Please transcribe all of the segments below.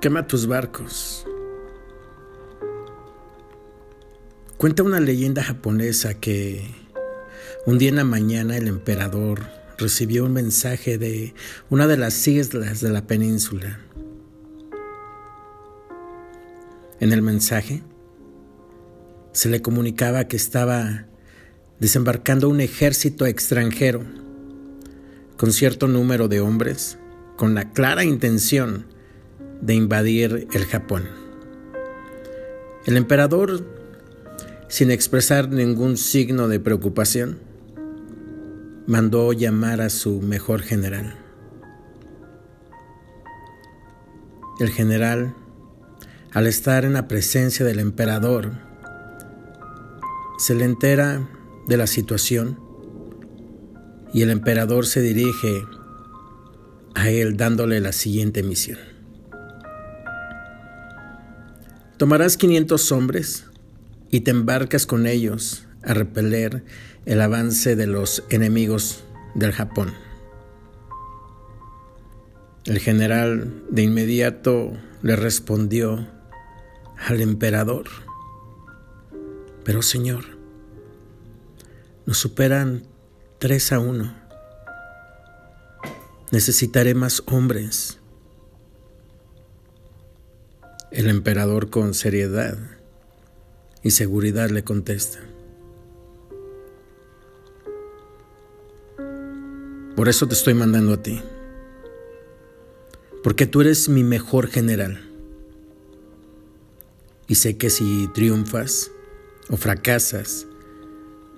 quema tus barcos. Cuenta una leyenda japonesa que un día en la mañana el emperador recibió un mensaje de una de las islas de la península. En el mensaje se le comunicaba que estaba desembarcando un ejército extranjero con cierto número de hombres con la clara intención de invadir el Japón. El emperador, sin expresar ningún signo de preocupación, mandó llamar a su mejor general. El general, al estar en la presencia del emperador, se le entera de la situación y el emperador se dirige a él dándole la siguiente misión. Tomarás 500 hombres y te embarcas con ellos a repeler el avance de los enemigos del Japón. El general de inmediato le respondió al emperador, pero señor, nos superan tres a uno. Necesitaré más hombres. El emperador con seriedad y seguridad le contesta. Por eso te estoy mandando a ti. Porque tú eres mi mejor general. Y sé que si triunfas o fracasas,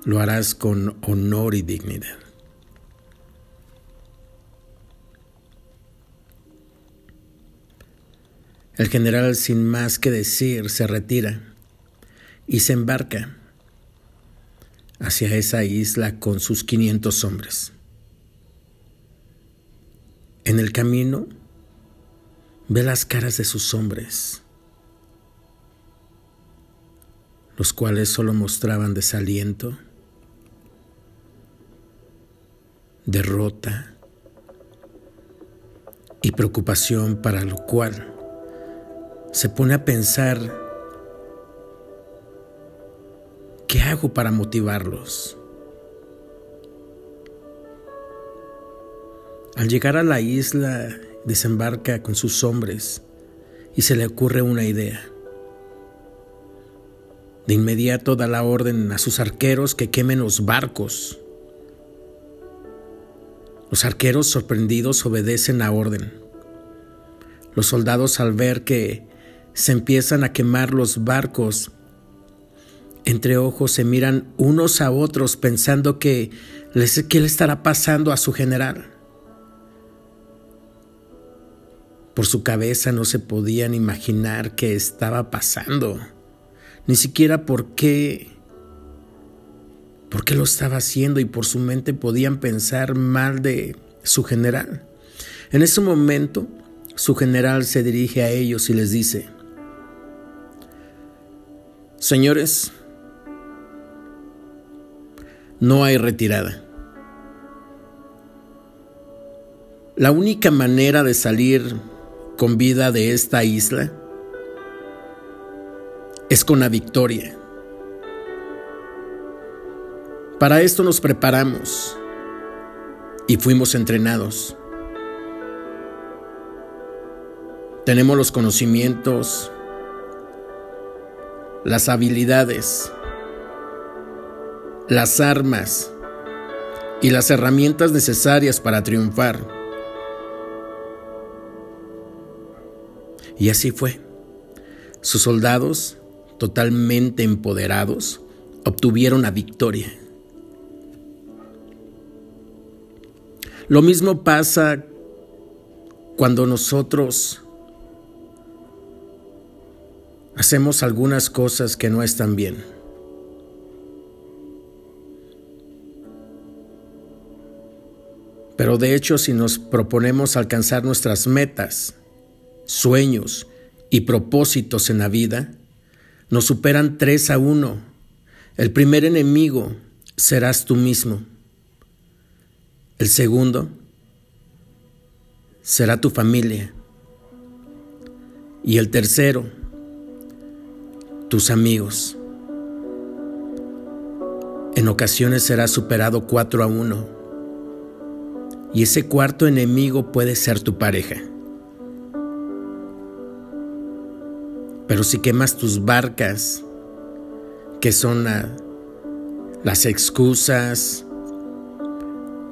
lo harás con honor y dignidad. El general, sin más que decir, se retira y se embarca hacia esa isla con sus 500 hombres. En el camino ve las caras de sus hombres, los cuales solo mostraban desaliento derrota y preocupación para lo cual se pone a pensar, ¿qué hago para motivarlos? Al llegar a la isla, desembarca con sus hombres y se le ocurre una idea. De inmediato da la orden a sus arqueros que quemen los barcos los arqueros sorprendidos obedecen la orden. Los soldados al ver que se empiezan a quemar los barcos, entre ojos se miran unos a otros pensando que qué le estará pasando a su general. Por su cabeza no se podían imaginar qué estaba pasando, ni siquiera por qué por qué lo estaba haciendo y por su mente podían pensar mal de su general. En ese momento, su general se dirige a ellos y les dice, Señores, no hay retirada. La única manera de salir con vida de esta isla es con la victoria. Para esto nos preparamos y fuimos entrenados. Tenemos los conocimientos, las habilidades, las armas y las herramientas necesarias para triunfar. Y así fue. Sus soldados, totalmente empoderados, obtuvieron la victoria. Lo mismo pasa cuando nosotros hacemos algunas cosas que no están bien. Pero de hecho, si nos proponemos alcanzar nuestras metas, sueños y propósitos en la vida, nos superan tres a uno. El primer enemigo serás tú mismo. El segundo será tu familia. Y el tercero, tus amigos. En ocasiones serás superado 4 a 1. Y ese cuarto enemigo puede ser tu pareja. Pero si quemas tus barcas, que son las excusas,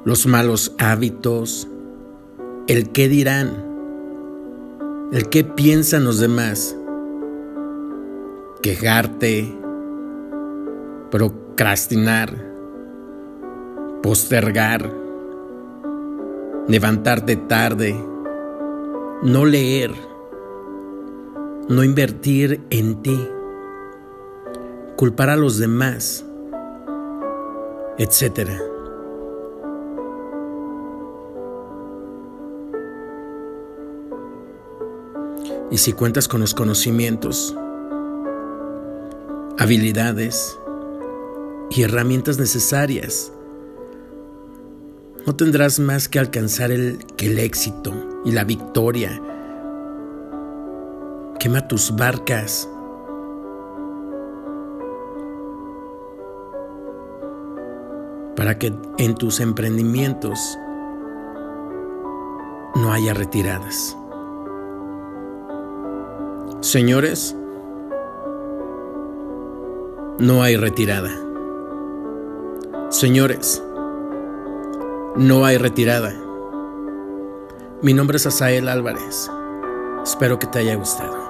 los malos hábitos, el qué dirán, el qué piensan los demás, quejarte, procrastinar, postergar, levantarte tarde, no leer, no invertir en ti, culpar a los demás, etcétera. Y si cuentas con los conocimientos, habilidades y herramientas necesarias, no tendrás más que alcanzar el, que el éxito y la victoria. Quema tus barcas. Para que en tus emprendimientos no haya retiradas. Señores, no hay retirada. Señores, no hay retirada. Mi nombre es Asael Álvarez. Espero que te haya gustado.